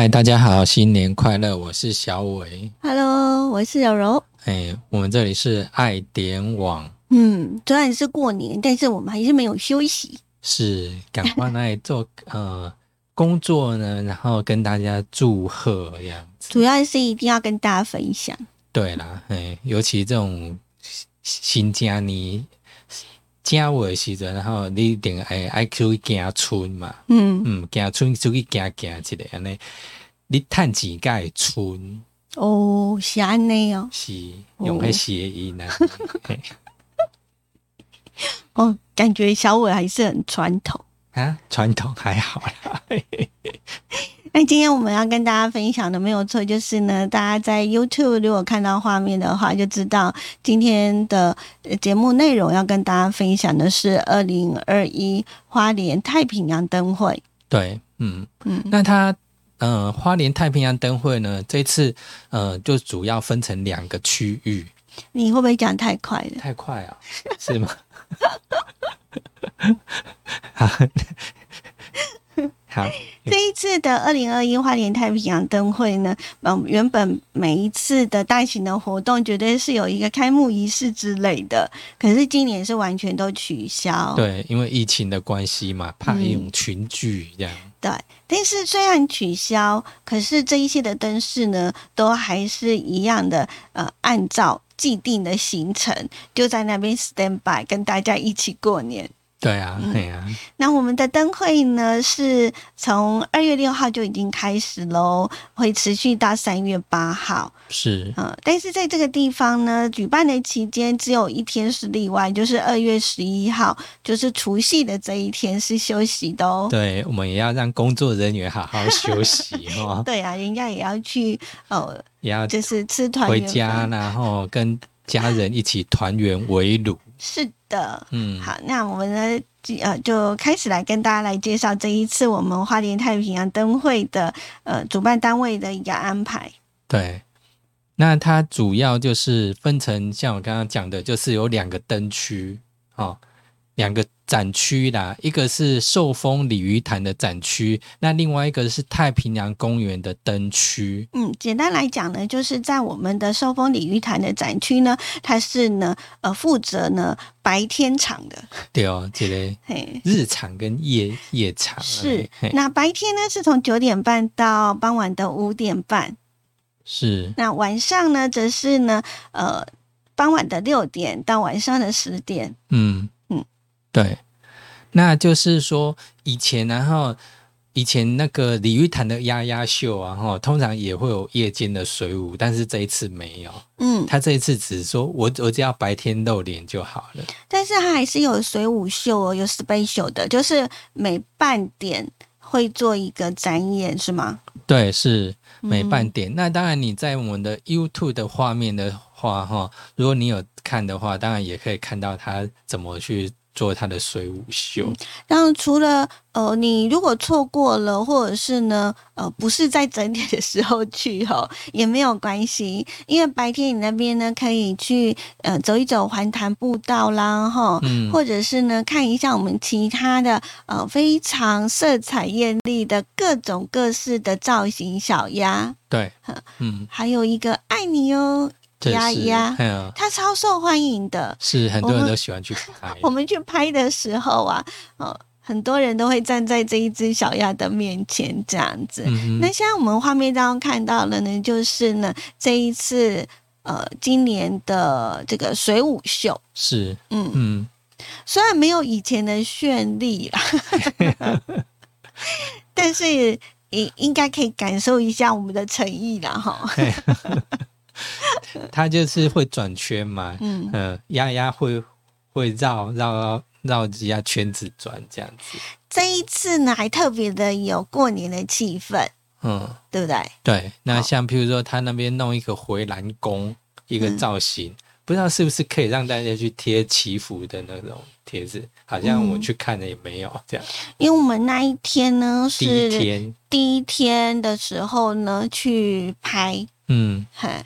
嗨，大家好，新年快乐！我是小伟。Hello，我是柔柔。哎，我们这里是爱点网，嗯，虽然是过年，但是我们还是没有休息。是赶快来做 呃工作呢，然后跟大家祝贺这样子。主要是一定要跟大家分享。对啦，哎，尤其这种新家你家尾的时阵，然后你一定爱爱出去行村嘛，嗯，嗯，行村出去行行一个安尼，你趁钱甲会村哦，是安尼哦。是用迄谐音啊。嘿 哦，感觉小伟还是很传统。啊，传统还好啦。那今天我们要跟大家分享的没有错，就是呢，大家在 YouTube 如果看到画面的话，就知道今天的呃节目内容要跟大家分享的是二零二一花莲太平洋灯会。对，嗯，嗯那它呃花莲太平洋灯会呢，这次呃就主要分成两个区域。你会不会讲太快了？太快啊，是吗？好，好，这一次的二零二一花莲太平洋灯会呢，嗯，原本每一次的大型的活动绝对是有一个开幕仪式之类的，可是今年是完全都取消。对，因为疫情的关系嘛，怕一种群聚这样。对，但是虽然取消，可是这一些的灯饰呢，都还是一样的，呃，按照既定的行程，就在那边 stand by，跟大家一起过年。对啊，对啊，那我们的灯会呢，是从二月六号就已经开始喽，会持续到三月八号。是，嗯，但是在这个地方呢，举办的期间只有一天是例外，就是二月十一号，就是除夕的这一天是休息的哦。对，我们也要让工作人员好好休息哦，对啊，人家也要去哦，也要就是吃团圆回家，然后跟家人一起团圆围炉。是的，嗯，好，那我们呢，呃，就开始来跟大家来介绍这一次我们花莲太平洋灯会的呃主办单位的一个安排。对，那它主要就是分成像我刚刚讲的，就是有两个灯区哦，两个展区啦，一个是寿丰鲤鱼潭的展区，那另外一个是太平洋公园的灯区。嗯，简单来讲呢，就是在我们的寿丰鲤鱼潭的展区呢，它是呢呃负责呢白天场的，对哦，这个嘿。日场跟夜夜场是，那白天呢是从九点半到傍晚的五点半，是那晚上呢则是呢呃傍晚的六点到晚上的十点。嗯嗯，对，那就是说以前然后。以前那个鲤鱼潭的鸭鸭秀啊，哈，通常也会有夜间的水舞，但是这一次没有。嗯，他这一次只是说我我只要白天露脸就好了。但是他还是有水舞秀哦，有 special 的，就是每半点会做一个展演，是吗？对，是每半嗯点。那当然你在我们的 YouTube 的画面的话，哈，如果你有看的话，当然也可以看到他怎么去做他的水舞秀。然后除了呃，你如果错过了，或者是呢，呃，不是在整点的时候去哈，也没有关系，因为白天你那边呢可以去呃走一走环潭步道啦，哈。嗯，或者是呢，看一下我们其他的呃非常色彩艳丽的各种各式的造型小鸭，对，嗯，还有一个爱你哦，这是，鸭鸭哎呀，它超受欢迎的。是很多人都喜欢去拍。我们去拍的时候啊，哦，很多人都会站在这一只小鸭的面前这样子。嗯，那现在我们画面当中看到的呢，就是呢这一次呃今年的这个水舞秀，是，嗯，嗯，虽然没有以前的绚丽啦，但是也应该可以感受一下我们的诚意了，哈。他就是会转圈嘛，嗯，嗯，丫丫会会绕绕绕几下圈子转这样子。这一次呢还特别的有过年的气氛，嗯，对不对？对。那像譬如说他那边弄一个回蓝宫一个嗯造型，不知道是不是可以让大家去贴祈福的那种贴纸？好像我嗯去看了也没有这样。因为我们那一天呢第一是天，第一天的时候呢去拍，嗯，哈，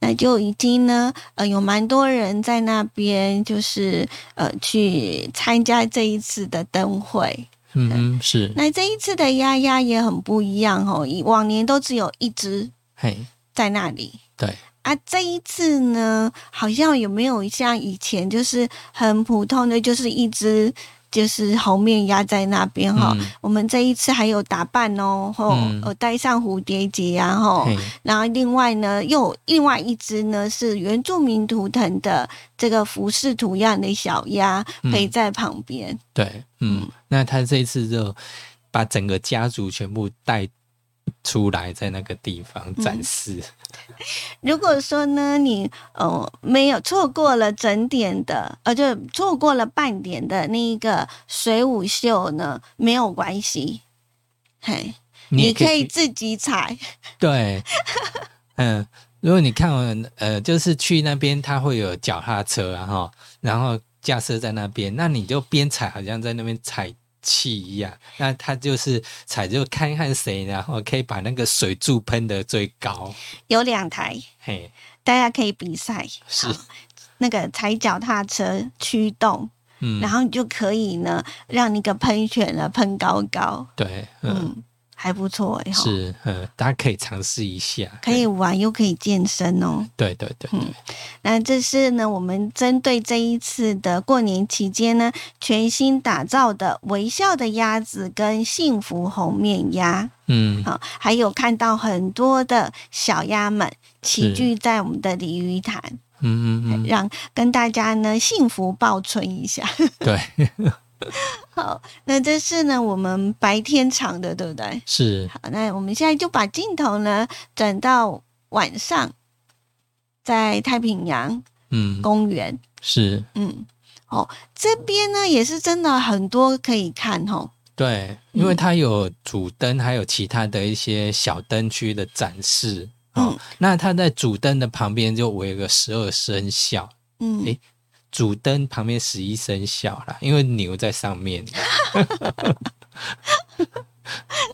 那就已经呢，呃，有蛮多人在那边，就是呃去参加这一次的灯会。嗯，是，那这一次的鸭鸭也很不一样哦，以往年都只有一只嘿，在那里。对，啊，这一次呢，好像有没有像以前就是很普通的，就是一只就是猴面鸭在那边哈、嗯。我们这一次还有打扮哦，吼，嗯。呃，戴上蝴蝶结啊，吼，然后另外呢，又另外一只呢是原住民图腾的这个服饰图样的小鸭嗯。陪在旁边。对，嗯，那他这一次就把整个家族全部带出来，在那个地方展示。如果说呢，你呃没有错过了整点的，呃，就错过了半点的那一个水舞秀呢，没有关系，嘿，你可以自己踩，对，嗯，如果你看完，呃，就是去那边，它会有脚踏车啊，哈，然后架设在那边，那你就边踩，好像在那边踩气一样。那他就是踩，就看看谁，然后可以把那个水柱喷得最高。有两台，嘿，大家可以比赛，是。那个踩脚踏车驱动，嗯，然后你就可以呢，让那个喷泉呢喷高高，对，嗯，嗯，还不错哎，吼是，嗯，大家可以尝试一下。可以玩又可以健身哦。对，对，对，对，嗯那这是呢，我们针对这一次的过年期间呢，全新打造的微笑的鸭子跟幸福红面鸭。嗯，好，还有看到很多的小鸭们齐聚在我们的鲤鱼潭，嗯嗯嗯，让跟大家呢幸福报春一下。对，好，那这是呢我们白天场的，对不对？是，好，那我们现在就把镜头呢转到晚上，在太平洋嗯，公园。是，嗯，哦，这边呢也是真的很多可以看哦。对，因为它有主灯，还有其他的一些小灯区的展示。哦，嗯那它在主灯的旁边就围个十二生肖，嗯，诶主灯旁边十一生肖啦，因为牛在上面。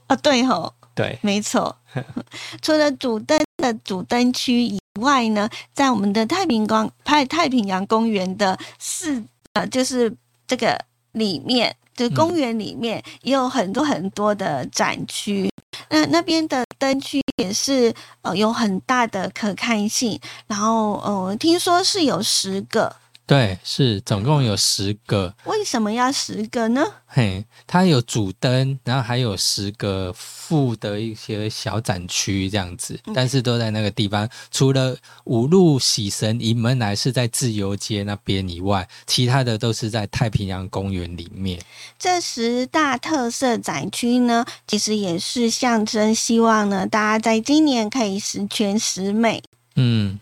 哦，对吼，对，没错。除了主灯的主灯区以外呢，在我们的太平光太太平洋公园的四呃，就是这个里面，就公园里面也有很多很多的展区。那那边的灯区也是呃有很大的可看性，然后呃听说是有十个，对，是总共有十个。为什么要十个呢？嘿，它有主灯，然后还有十个副的一些小展区这样子，但是都在那个地方。除了五路喜神迎门来是在自由街那边以外，其他的都是在太平洋公园里面。这十大特色展区呢，其实也是象征希望呢，大家在今年可以十全十美。嗯，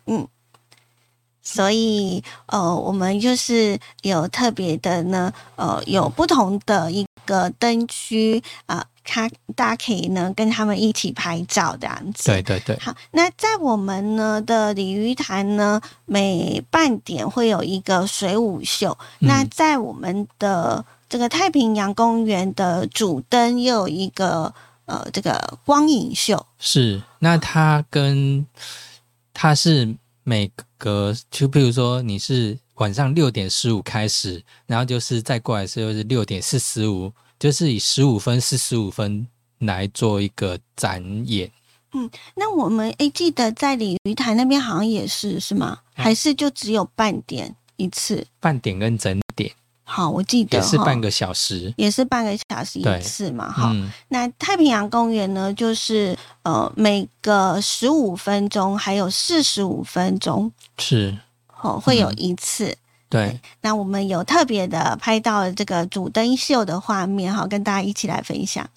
所以，呃，我们就是有特别的呢，呃，有不同的一个灯区啊，它、大家可以呢跟他们一起拍照这样子。对对对，好，那在我们呢的鲤鱼潭呢，每半点会有一个水舞秀。嗯那在我们的这个太平洋公园的主灯又有一个呃这个光影秀。是。那它跟它是每隔，就比如说你是晚上六点十五开始，然后就是再过来的时候是六点四十五，就是以十五分、四十五分来做一个展演。嗯那我们诶记得在鲤鱼台那边好像也是是吗？嗯还是就只有半点一次？半点跟整点好，我记得也是半个小时。也是半个小时一次嘛，哈、嗯，那太平洋公园呢，就是呃每个十五分钟还有四十五分钟，是，哦会有嗯一次。对，那我们有特别的拍到了这个主灯秀的画面哈，跟大家一起来分享。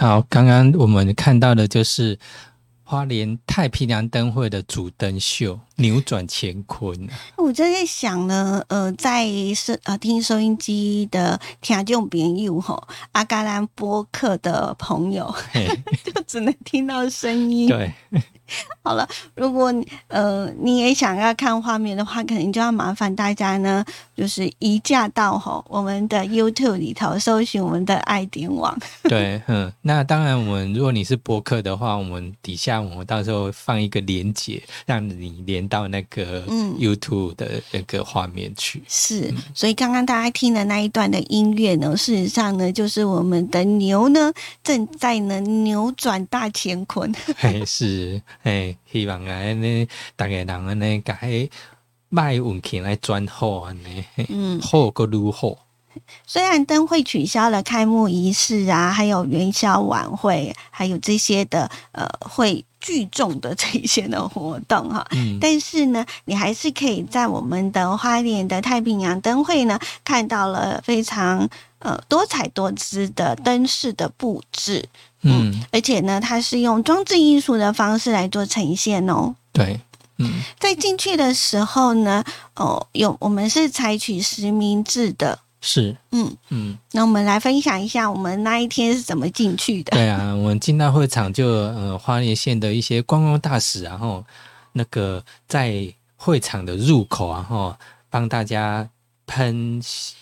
好，刚刚我们看到的就是花莲太平洋灯会的主灯秀扭转乾坤。我就在想呢，呃，在收呃听收音机的听众朋友吼，阿嘎兰播客的朋友，就只能听到声音。对。好了，如果呃你也想要看画面的话，可能就要麻烦大家呢，就是移驾到吼我们的 YouTube 里头搜寻我们的爱点网。对，嗯，那当然，我们如果你是播客的话，我们底下我们到时候放一个连接，让你连到那个 YouTube 的那个画面去。是，所以刚刚大家听的那一段的音乐呢，事实上呢，就是我们的牛呢正在呢扭转大乾坤。嘿是。哎，希望啊，呢，大家人安尼，甲迄卖运气来转好安尼，嗯，好个如好。虽然灯会取消了开幕仪式啊，还有元宵晚会，还有这些的呃会聚众的这些的活动哈，嗯，但是呢，你还是可以在我们的花莲的太平洋灯会呢，看到了非常呃多彩多姿的灯饰的布置。嗯，而且呢，它是用装置艺术的方式来做呈现哦。对，嗯，在进去的时候呢，哦，有我们是采取实名制的，是，嗯嗯。那我们来分享一下我们那一天是怎么进去的。对啊，我们进到会场就呃花莲县的一些观光大使，然后那个在会场的入口，然后帮大家喷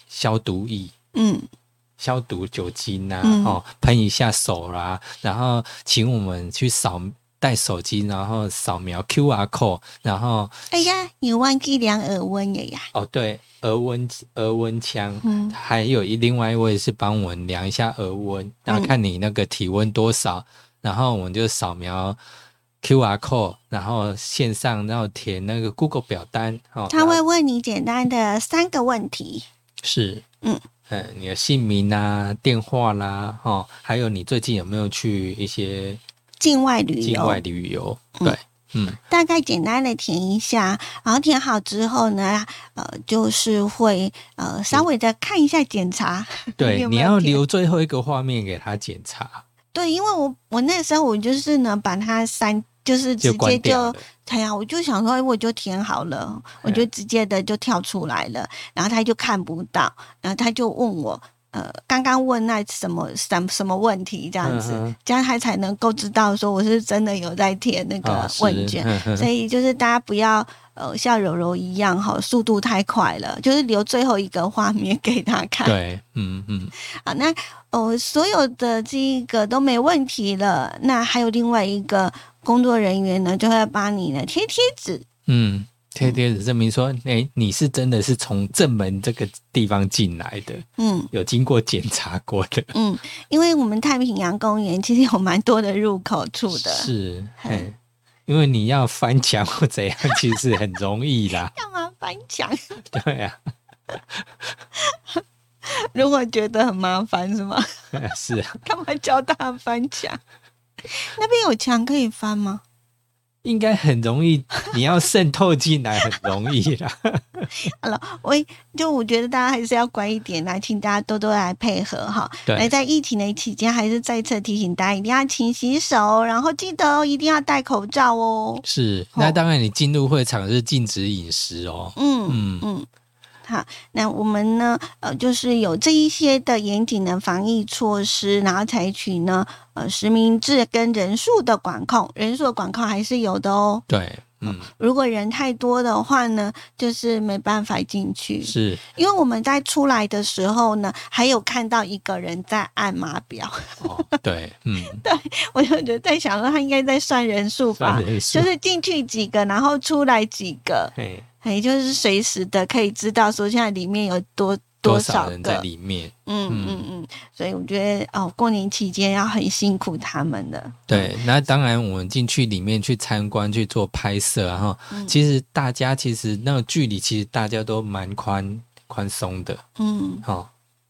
消毒液，嗯。消毒酒精呐，哦，喷一下手啦，然后请我们去扫带手机，然后扫描 Q R code，然后哎呀，你忘记量耳温了呀？哦，对，额温额温枪，嗯，还有一另外一位是帮我们量一下额温，然后看你那个体温多少，然后我们就扫描 Q R code，然后线上然后填那个 Google 表单，哦，他会问你简单的三个问题，是，嗯。嗯，你的姓名啊，电话啦，哈，还有你最近有没有去一些境外旅游？境外旅游，对，嗯，大概简单的填一下，然后填好之后呢，呃，就是会呃稍微的看一下检查。对，你要留最后一个画面给他检查。对，因为我我那时候我就是呢把它删。就是直接就，哎呀，我就想说，我就填好了，我就直接的就跳出来了，然后他就看不到，然后他就问我，呃，刚刚问那什么什什么问题这样子，这样他才能够知道说我是真的有在填那个问卷，所以就是大家不要呃像柔柔一样哈，速度太快了，就是留最后一个画面给他看。对，嗯嗯，好，那哦，所有的这个都没问题了，那还有另外一个。工作人员呢，就会帮你呢贴贴纸，嗯，贴贴纸证明说，哎，你是真的是从正门这个地方进来的，嗯，有经过检查过的，嗯，因为我们太平洋公园其实有蛮多的入口处的，是，嘿，因为你要翻墙或怎样，其实很容易啦。干嘛翻墙？对呀，如果觉得很麻烦是吗？是，干嘛教大家翻墙？那边有墙可以翻吗？应该很容易，你要渗透进来很容易啦。好了，我就我觉得大家还是要乖一点来，请大家多多来配合哈。对，来在疫情的期间，还是再次提醒大家一定要勤洗手，然后记得一定要戴口罩哦。是，那当然你进入会场是禁止饮食哦。嗯嗯嗯。好，那我们呢？呃，就是有这一些的严谨的防疫措施，然后采取呢，呃，实名制跟人数的管控，人数的管控还是有的哦。对，嗯，如果人太多的话呢，就是没办法进去。是，因为我们在出来的时候呢，还有看到一个人在按码表。哦，对，嗯，对，我就觉得在想说，他应该在算人数吧，就是进去几个，然后出来几个。也就是随时的可以知道说现在里面有多多少人在里面，嗯嗯嗯，所以我觉得哦，过年期间要很辛苦他们的。对，那当然我们进去里面去参观去做拍摄，然后其实大家其实那个距离其实大家都蛮宽宽松的，嗯，好，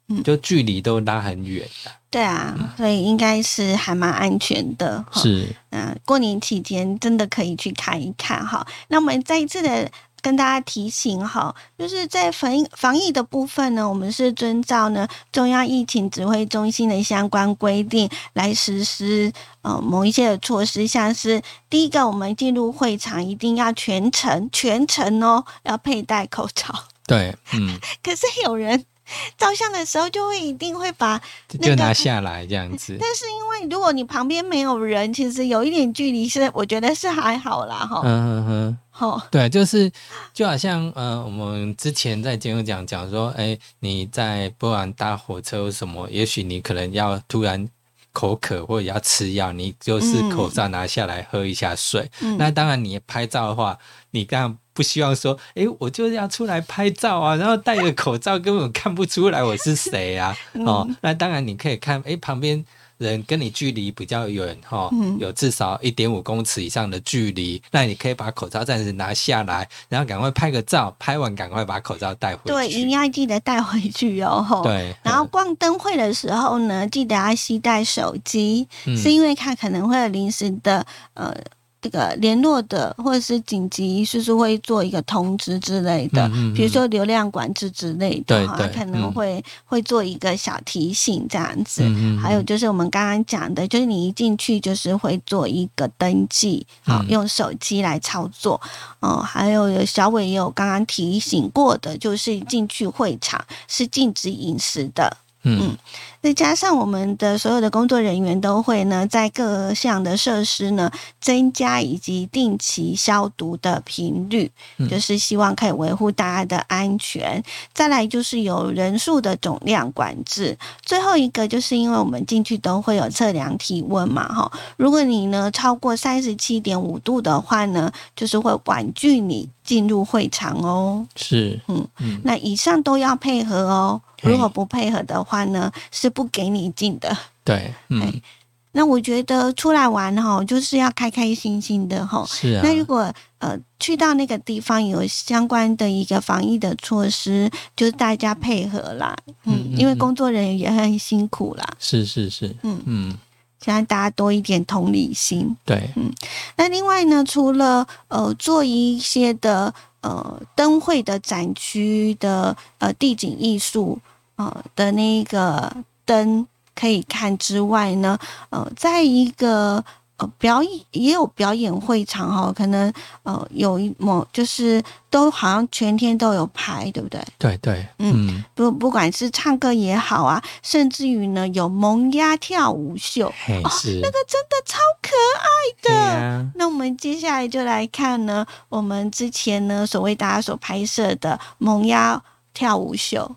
嗯，就距离都拉很远的。对啊，所以应该是还蛮安全的。是，嗯，过年期间真的可以去看一看哈。那我们再一次的。跟大家提醒哈，就是在防防疫的部分呢，我们是遵照呢中央疫情指挥中心的相关规定来实施呃某一些的措施，像是第一个，我们进入会场一定要全程全程哦要佩戴口罩。对，嗯。可是有人。照相的时候就会一定会把就拿下来这样子，但是因为如果你旁边没有人，其实有一点距离是我觉得是还好啦哈。嗯嗯嗯，好，对，就是就好像呃，我们之前在节目讲讲说，哎，你在波兰搭火车什么，也许你可能要突然口渴或者要吃药，你就是口罩拿下来喝一下水。那当然，你拍照的话，你当然。不希望说，哎，我就是要出来拍照啊，然后戴着口罩，根本看不出来我是谁啊。哦，那当然你可以看，哎，旁边人跟你距离比较远，哈，有至少一点五公尺以上的距离，那你可以把口罩暂时拿下来，然后赶快拍个照，拍完赶快把口罩带回去。对，一定要记得带回去哦。对。然后逛灯会的时候呢，记得要携带手机，是因为它可能会有临时的呃。这个联络的或者是紧急，是不是会做一个通知之类的？比如说流量管制之类的，哈，可能会会做一个小提醒这样子。还有就是我们刚刚讲的，就是你一进去就是会做一个登记，好，用手机来操作。哦，还有小伟也有刚刚提醒过的，就是进去会场是禁止饮食的。嗯，再加上我们的所有的工作人员都会呢，在各项的设施呢增加以及定期消毒的频率，就是希望可以维护大家的安全。再来就是有人数的总量管制，最后一个就是因为我们进去都会有测量体温嘛，哈，如果你呢超过三十七点五度的话呢，就是会婉拒你进入会场哦。是，嗯嗯，那以上都要配合哦。如果不配合的话呢，是不给你进的。对，嗯，那我觉得出来玩哈，就是要开开心心的哈。是啊。那如果呃去到那个地方有相关的一个防疫的措施，就是大家配合啦。嗯，因为工作人员也很辛苦啦。是是是。嗯嗯，希望大家多一点同理心。对，嗯。那另外呢，除了呃做一些的呃灯会的展区的呃地景艺术。呃的那个灯可以看之外呢，呃，在一个呃表演也有表演会场哈，可能呃有一某就是都好像全天都有排，对不对？对对，嗯，不不管是唱歌也好啊，甚至于呢有萌鸭跳舞秀，是那个真的超可爱的。那我们接下来就来看呢，我们之前呢所谓大家所拍摄的萌鸭跳舞秀。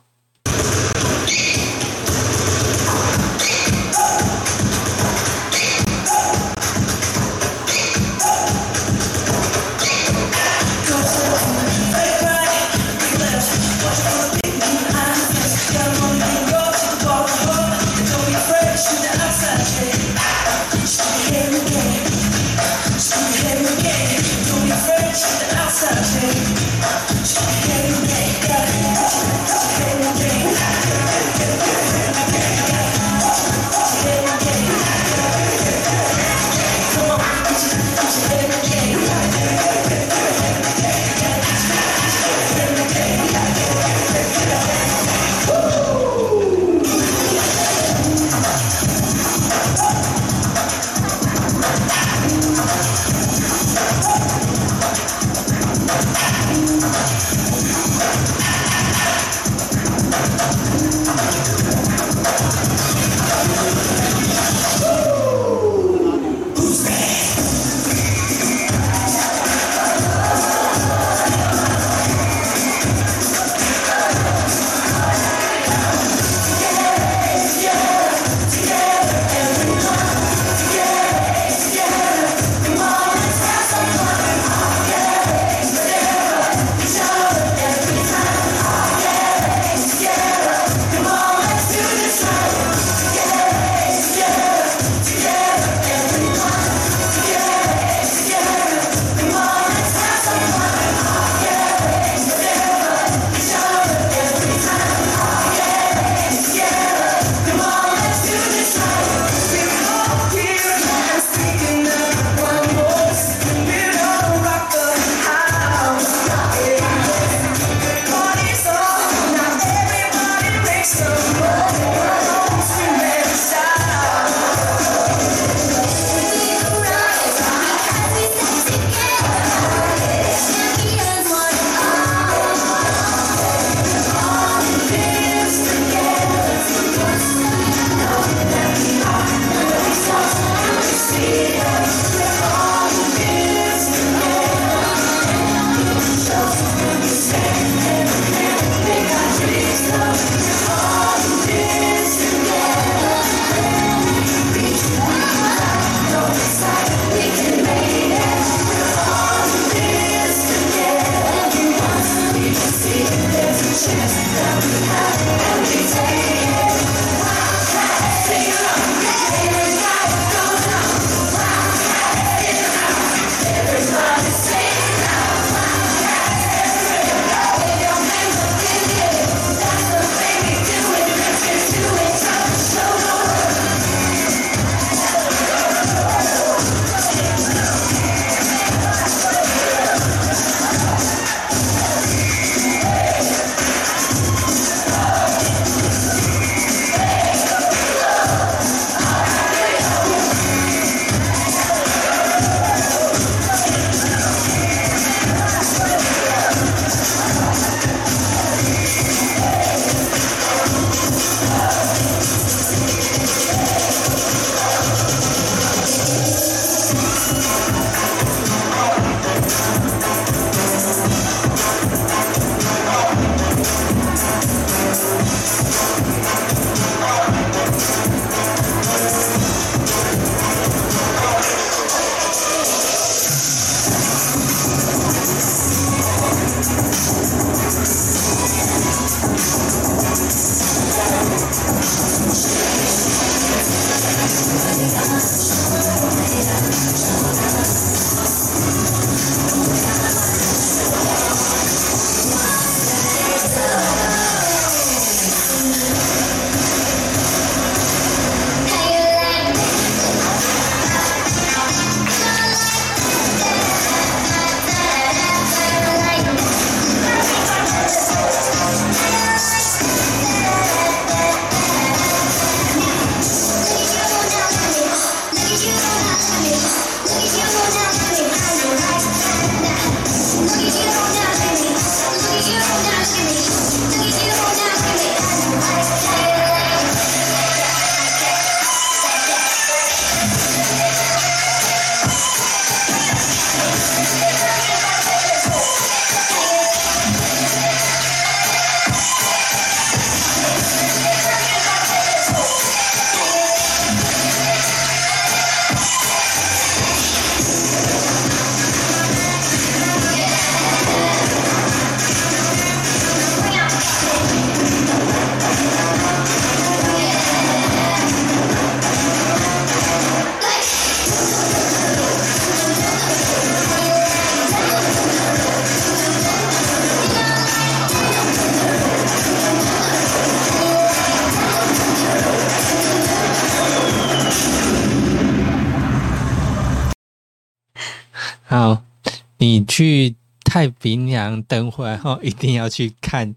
你去太平洋灯会后，一定要去看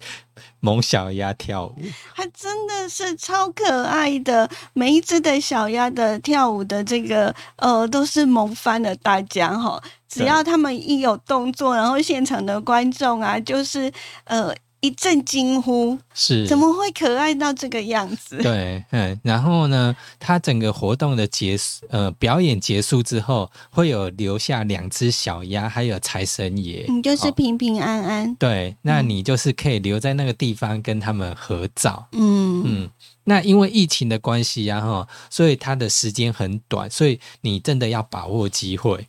萌小鸭跳舞。它真的是超可爱的，每一只的小鸭的跳舞的这个呃，都是萌翻了大家哈。只要他们一有动作，然后现场的观众啊，就是呃一阵惊呼，是。怎么会可爱到这个样子？对，嗯，然后呢，他整个活动的结束，呃，表演结束之后，会有留下两只小鸭，还有财神爷，你就是哦。平平安安，对，那你就是可以留在那个地方跟他们合照。嗯。嗯，那因为疫情的关系呀，哈，所以他的时间很短，所以你真的要把握机会，嘿，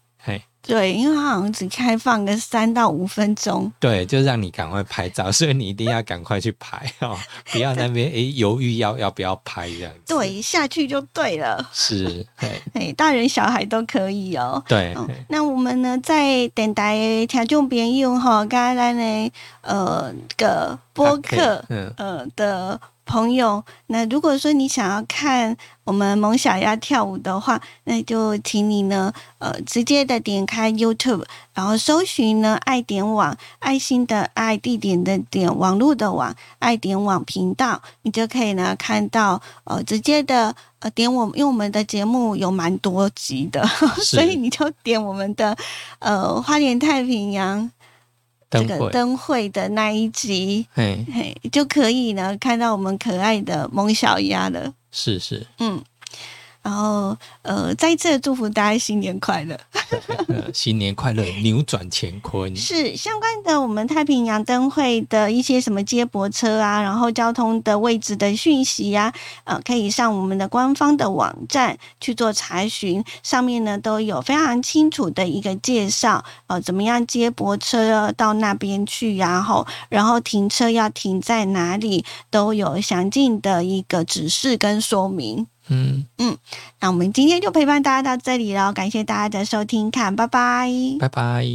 对，因为它好像只开放个三到五分钟。对，就让你赶快拍照，所以你一定要赶快去拍哦，不要那边诶犹豫要要不要拍这样子。，对，下去就对了。是，嘿，哎，大人小孩都可以哦。对，哦，那我们呢，在等待的听众朋友哈，刚刚呢，呃，个播客，嗯，呃的朋友，那如果说你想要看我们萌小鸭跳舞的话，那就请你呢，呃，直接的点开 YouTube，然后搜寻呢爱点网，爱心的爱，地点的点，网络的网，爱点网频道，你就可以呢看到，呃，直接的呃点我，因为我们的节目有蛮多集的，是。所以你就点我们的呃花莲太平洋这个灯会，的那一集。嘿，嘿，就可以呢看到我们可爱的萌小鸭了。是是，嗯，然后呃，再一次的祝福大家新年快乐。呃，新年快乐，扭转乾坤。是相关的，我们太平洋灯会的一些什么接驳车啊，然后交通的位置的讯息呀、呃，可以上我们的官方的网站去做查询，上面呢都有非常清楚的一个介绍，呃，怎么样接驳车到那边去，然后然后停车要停在哪里，都有详尽的一个指示跟说明。嗯嗯，那我们今天就陪伴大家到这里了，感谢大家的收听看，拜拜。拜拜。